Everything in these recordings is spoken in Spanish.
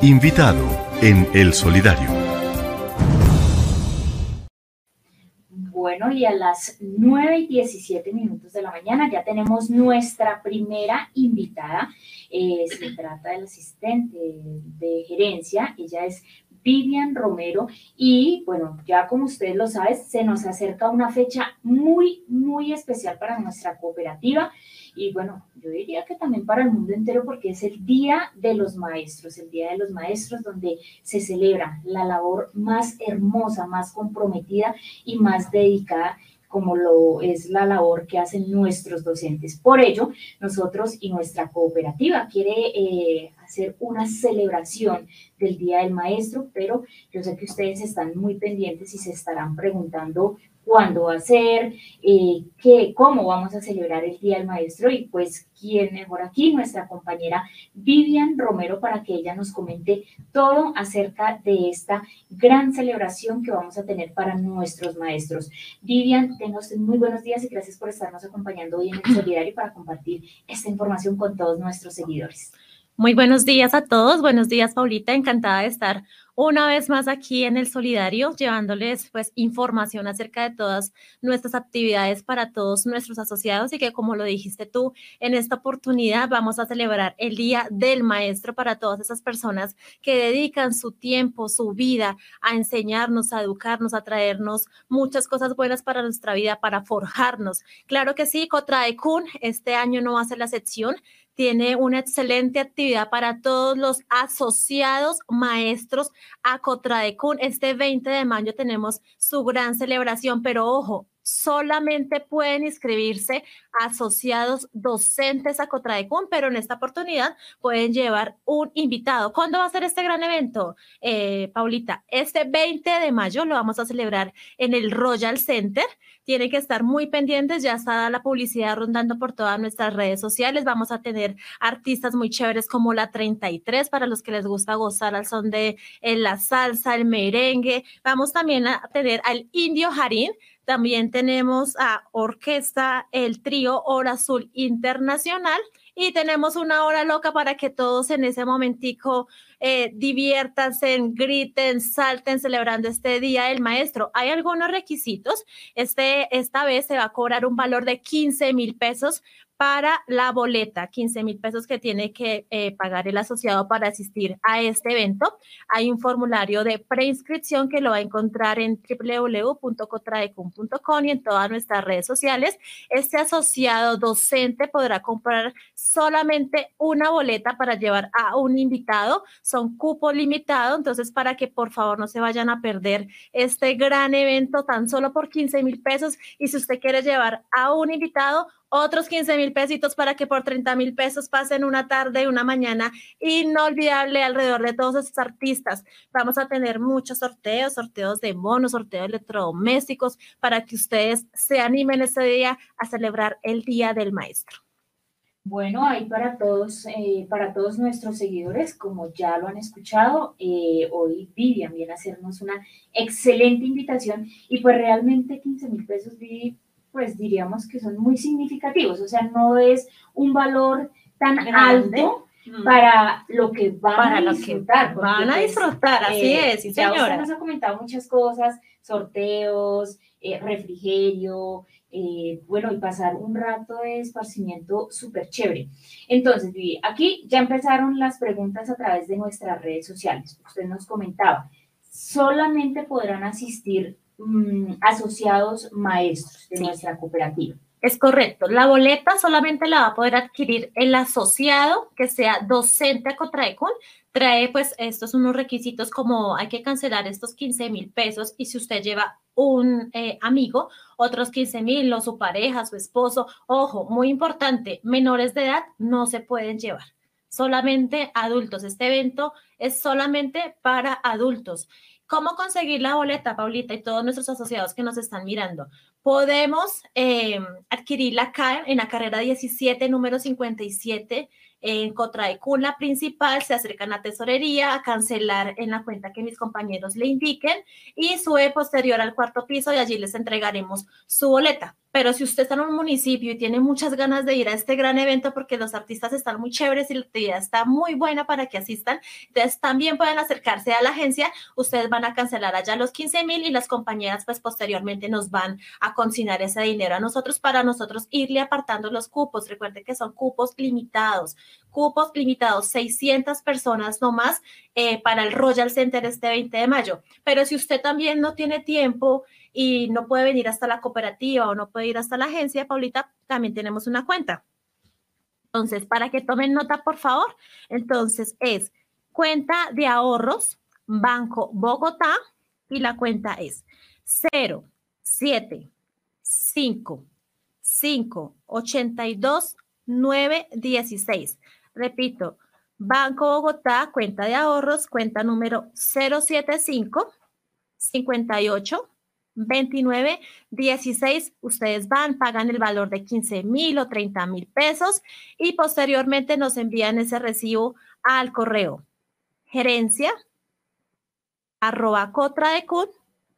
Invitado en El Solidario. Bueno, y a las 9 y 17 minutos de la mañana ya tenemos nuestra primera invitada. Eh, se trata del asistente de gerencia. Ella es Vivian Romero. Y bueno, ya como ustedes lo saben, se nos acerca una fecha muy, muy especial para nuestra cooperativa. Y bueno, yo diría que también para el mundo entero porque es el Día de los Maestros, el Día de los Maestros donde se celebra la labor más hermosa, más comprometida y más dedicada como lo es la labor que hacen nuestros docentes. Por ello, nosotros y nuestra cooperativa quiere eh, hacer una celebración del Día del Maestro, pero yo sé que ustedes están muy pendientes y se estarán preguntando cuándo va a ser, eh, qué, cómo vamos a celebrar el Día del Maestro y pues quién mejor aquí, nuestra compañera Vivian Romero, para que ella nos comente todo acerca de esta gran celebración que vamos a tener para nuestros maestros. Vivian, tenga usted muy buenos días y gracias por estarnos acompañando hoy en el Solidario para compartir esta información con todos nuestros seguidores. Muy buenos días a todos. Buenos días, Paulita. Encantada de estar una vez más aquí en el Solidario, llevándoles pues información acerca de todas nuestras actividades para todos nuestros asociados y que como lo dijiste tú, en esta oportunidad vamos a celebrar el Día del Maestro para todas esas personas que dedican su tiempo, su vida a enseñarnos, a educarnos, a traernos muchas cosas buenas para nuestra vida, para forjarnos. Claro que sí, Cotraecun, este año no va a ser la excepción tiene una excelente actividad para todos los asociados maestros a Cotradecun. Este 20 de mayo tenemos su gran celebración, pero ojo, solamente pueden inscribirse asociados docentes a Cotradecun, pero en esta oportunidad pueden llevar un invitado. ¿Cuándo va a ser este gran evento, eh, Paulita? Este 20 de mayo lo vamos a celebrar en el Royal Center. Tienen que estar muy pendientes, ya está la publicidad rondando por todas nuestras redes sociales. Vamos a tener artistas muy chéveres como la 33 para los que les gusta gozar al son de la salsa, el merengue. Vamos también a tener al Indio Jarín también tenemos a Orquesta, el trío Hora Azul Internacional y tenemos una hora loca para que todos en ese momentico eh, diviértanse, griten, salten celebrando este Día del Maestro. Hay algunos requisitos. Este, esta vez se va a cobrar un valor de 15 mil pesos para la boleta, 15 mil pesos que tiene que eh, pagar el asociado para asistir a este evento. Hay un formulario de preinscripción que lo va a encontrar en www.cotradecum.com y en todas nuestras redes sociales. Este asociado docente podrá comprar solamente una boleta para llevar a un invitado. Son cupo limitado, entonces para que por favor no se vayan a perder este gran evento tan solo por 15 mil pesos. Y si usted quiere llevar a un invitado, otros 15 mil pesitos para que por 30 mil pesos pasen una tarde, una mañana inolvidable alrededor de todos esos artistas. Vamos a tener muchos sorteos, sorteos de monos, sorteos electrodomésticos, para que ustedes se animen ese día a celebrar el Día del Maestro. Bueno, ahí para todos, eh, para todos nuestros seguidores, como ya lo han escuchado, eh, hoy Vivian viene a hacernos una excelente invitación y pues realmente 15 mil pesos, Vivi, pues diríamos que son muy significativos, o sea, no es un valor tan alto mm. para lo que van a disfrutar. van a pues, disfrutar, así eh, es, sí, señora. Usted nos ha comentado muchas cosas, sorteos, eh, refrigerio, eh, bueno, y pasar un rato de esparcimiento súper chévere. Entonces, Vivi, aquí ya empezaron las preguntas a través de nuestras redes sociales. Usted nos comentaba, solamente podrán asistir Mm, asociados maestros de nuestra cooperativa. Es correcto. La boleta solamente la va a poder adquirir el asociado que sea docente a Cotraecon. Trae, pues, estos unos requisitos como hay que cancelar estos 15 mil pesos y si usted lleva un eh, amigo, otros 15 mil, o su pareja, su esposo. Ojo, muy importante, menores de edad no se pueden llevar. Solamente adultos. Este evento es solamente para adultos. ¿Cómo conseguir la boleta, Paulita, y todos nuestros asociados que nos están mirando? Podemos eh, adquirirla acá en la carrera 17, número 57, en Cotraecún, la principal, se acercan a tesorería a cancelar en la cuenta que mis compañeros le indiquen y sube posterior al cuarto piso y allí les entregaremos su boleta Pero si usted está en un municipio y tiene muchas ganas de ir a este gran evento porque los artistas están muy chéveres y la actividad está muy buena para que asistan, entonces también pueden acercarse a la agencia, ustedes van a cancelar allá los 15 mil y las compañeras pues posteriormente nos van a consignar ese dinero a nosotros para nosotros irle apartando los cupos. Recuerde que son cupos limitados, cupos limitados, 600 personas nomás eh, para el Royal Center este 20 de mayo. Pero si usted también no tiene tiempo y no puede venir hasta la cooperativa o no puede ir hasta la agencia, Paulita, también tenemos una cuenta. Entonces, para que tomen nota, por favor, entonces es cuenta de ahorros Banco Bogotá y la cuenta es 0, 7, 5, 5, 82, 9, 16. Repito, Banco Bogotá, cuenta de ahorros, cuenta número 075 58 29 16. Ustedes van, pagan el valor de 15 mil o 30 mil pesos y posteriormente nos envían ese recibo al correo gerencia arroba cotra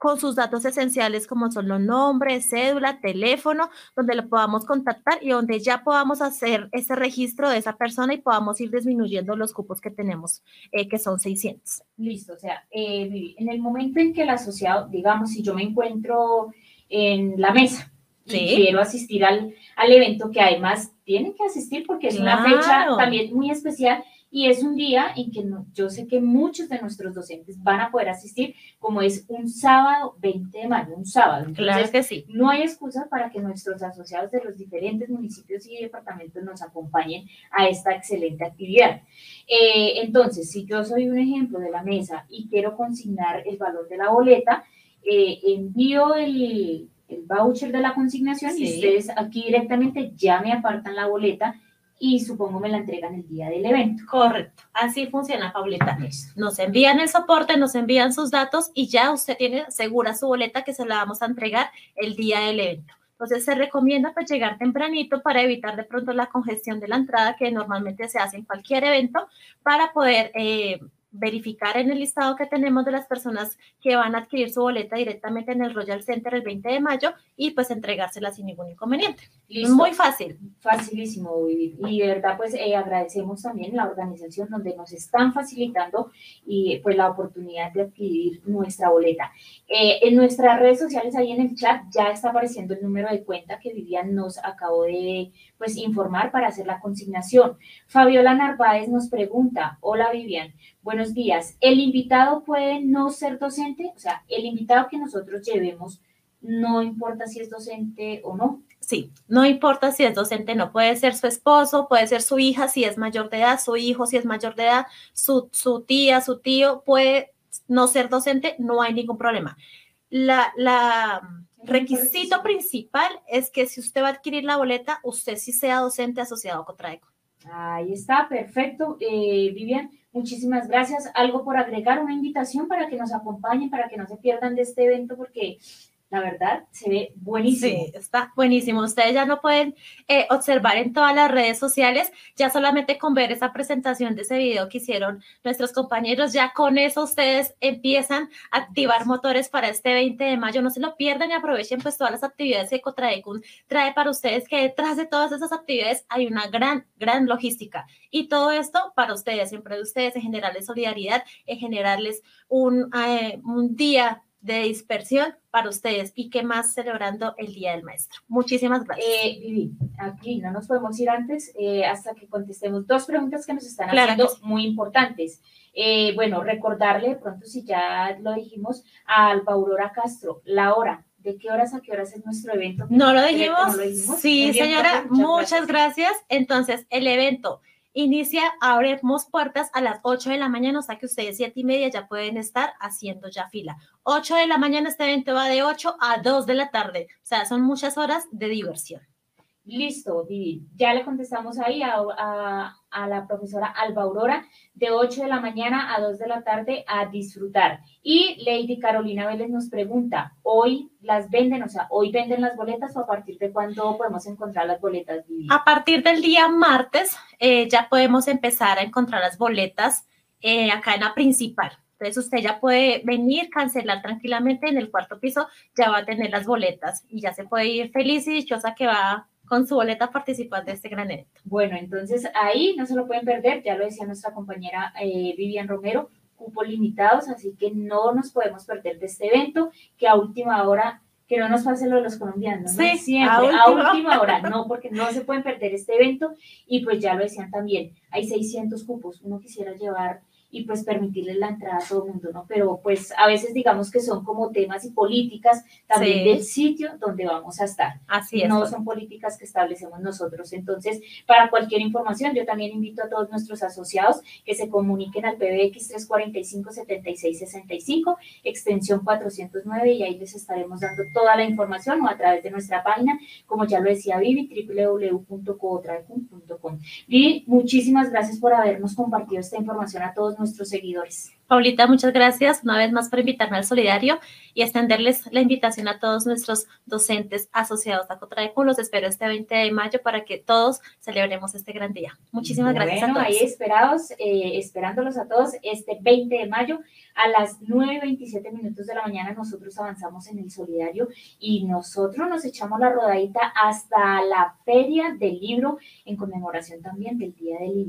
con sus datos esenciales como son los nombres, cédula, teléfono, donde lo podamos contactar y donde ya podamos hacer ese registro de esa persona y podamos ir disminuyendo los cupos que tenemos, eh, que son 600. Listo, o sea, eh, en el momento en que el asociado, digamos, si yo me encuentro en la mesa y quiero asistir al, al evento que además tienen que asistir porque es una fecha también muy especial y es un día en que yo sé que muchos de nuestros docentes van a poder asistir, como es un sábado 20 de mayo, un sábado. claro que sí. No hay excusa para que nuestros asociados de los diferentes municipios y departamentos nos acompañen a esta excelente actividad. Eh, entonces, si yo soy un ejemplo de la mesa y quiero consignar el valor de la boleta, eh, envío el, el, voucher de la consignación y ustedes aquí directamente ya me apartan la boleta y supongo me la entregan el día del evento. Correcto, así funciona, Paulita. Nos envían el soporte, nos envían sus datos y ya usted tiene segura su boleta que se la vamos a entregar el día del evento. Entonces se recomienda pues llegar tempranito para evitar de pronto la congestión de la entrada que normalmente se hace en cualquier evento para poder eh, verificar en el listado que tenemos de las personas que van a adquirir su boleta directamente en el Royal Center el 20 de mayo y pues entregársela sin ningún inconveniente. Muy fácil. Facilísimo, Y de verdad pues eh, agradecemos también la organización donde nos están facilitando y pues la oportunidad de adquirir nuestra boleta. Eh, en nuestras redes sociales, ahí en el chat, ya está apareciendo el número de cuenta que Vivian nos acabó de pues informar para hacer la consignación. Fabiola Narváez nos pregunta, hola Vivian, buenos días, ¿el invitado puede no ser docente? O sea, el invitado que nosotros llevemos, no importa si es docente o no. Sí, no importa si es docente, no puede ser su esposo, puede ser su hija si es mayor de edad, su hijo si es mayor de edad, su, su tía, su tío puede no ser docente, no hay ningún problema. La, la requisito principal es que si usted va a adquirir la boleta, usted sí sea docente asociado a Cotraeco. Ahí está, perfecto. Eh, Vivian, muchísimas gracias. ¿Algo por agregar? ¿Una invitación para que nos acompañen, para que no se pierdan de este evento? Porque la verdad, se ve buenísimo. Sí, está buenísimo. Ustedes ya no pueden eh, observar en todas las redes sociales, ya solamente con ver esa presentación de ese video que hicieron nuestros compañeros, ya con eso ustedes empiezan a activar motores para este 20 de mayo. No se lo pierdan y aprovechen pues todas las actividades que Ecotraecun trae para ustedes, que detrás de todas esas actividades hay una gran, gran logística. Y todo esto para ustedes, siempre de ustedes, en generarles solidaridad, en generarles un, eh, un día de dispersión para ustedes y qué más celebrando el Día del Maestro. Muchísimas gracias. Eh, Vivi, aquí no nos podemos ir antes eh, hasta que contestemos dos preguntas que nos están haciendo muy importantes. Eh, bueno, recordarle, pronto si ya lo dijimos, a Alba Aurora Castro, la hora. ¿De qué horas a qué horas es nuestro evento? No lo dijimos. Sí, señora, muchas gracias. Entonces, el evento Inicia, abrimos puertas a las 8 de la mañana, o sea que ustedes siete y media ya pueden estar haciendo ya fila. 8 de la mañana este evento va de 8 a 2 de la tarde, o sea, son muchas horas de diversión. Listo, Vivi. Ya le contestamos ahí a, la profesora Alba Aurora de 8 de la mañana a 2 de la tarde a disfrutar. Y Lady Carolina Vélez nos pregunta, ¿hoy las venden? O sea, ¿hoy venden las boletas o a partir de cuándo podemos encontrar las boletas, Vivi? A partir del día martes eh, ya podemos empezar a encontrar las boletas eh, acá en la principal. Entonces usted ya puede venir, cancelar tranquilamente en el cuarto piso, ya va a tener las boletas y ya se puede ir feliz y dichosa que va con su boleta a participar de este gran evento. Bueno, entonces ahí no se lo pueden perder, ya lo decía nuestra compañera eh, Vivian Romero, cupos limitados, así que no nos podemos perder de este evento, que a última hora que no nos pase lo de los colombianos, ¿no? Sí, Siempre, a última hora, no, porque no se pueden perder este evento y pues ya lo decían también, hay 600 cupos, uno quisiera llevar y pues permitirle la entrada a todo el mundo, ¿no? Pero pues a veces digamos que son como temas y políticas también Sí. del sitio donde vamos a estar Así es. no son políticas que establecemos nosotros. Entonces, para cualquier información, yo también invito a todos nuestros asociados que se comuniquen al PBX 345-7665, extensión 409, y ahí les estaremos dando toda la información o a través de nuestra página, como ya lo decía Vivi, www.cootraecum.com. Vivi, muchísimas gracias por habernos compartido esta información a todos nuestros seguidores. Paulita, muchas gracias una vez más por invitarme al Solidario y extenderles la invitación a todos nuestros docentes asociados a Cotraecu. Los espero este 20 de mayo para que todos celebremos este gran día. Muchísimas gracias a Bueno, todos. ahí esperados, eh, esperándolos a todos este 20 de mayo a las 9.27 minutos de la mañana nosotros avanzamos en el solidario y nosotros nos echamos la rodadita hasta la feria del libro en conmemoración también del Día del Libro.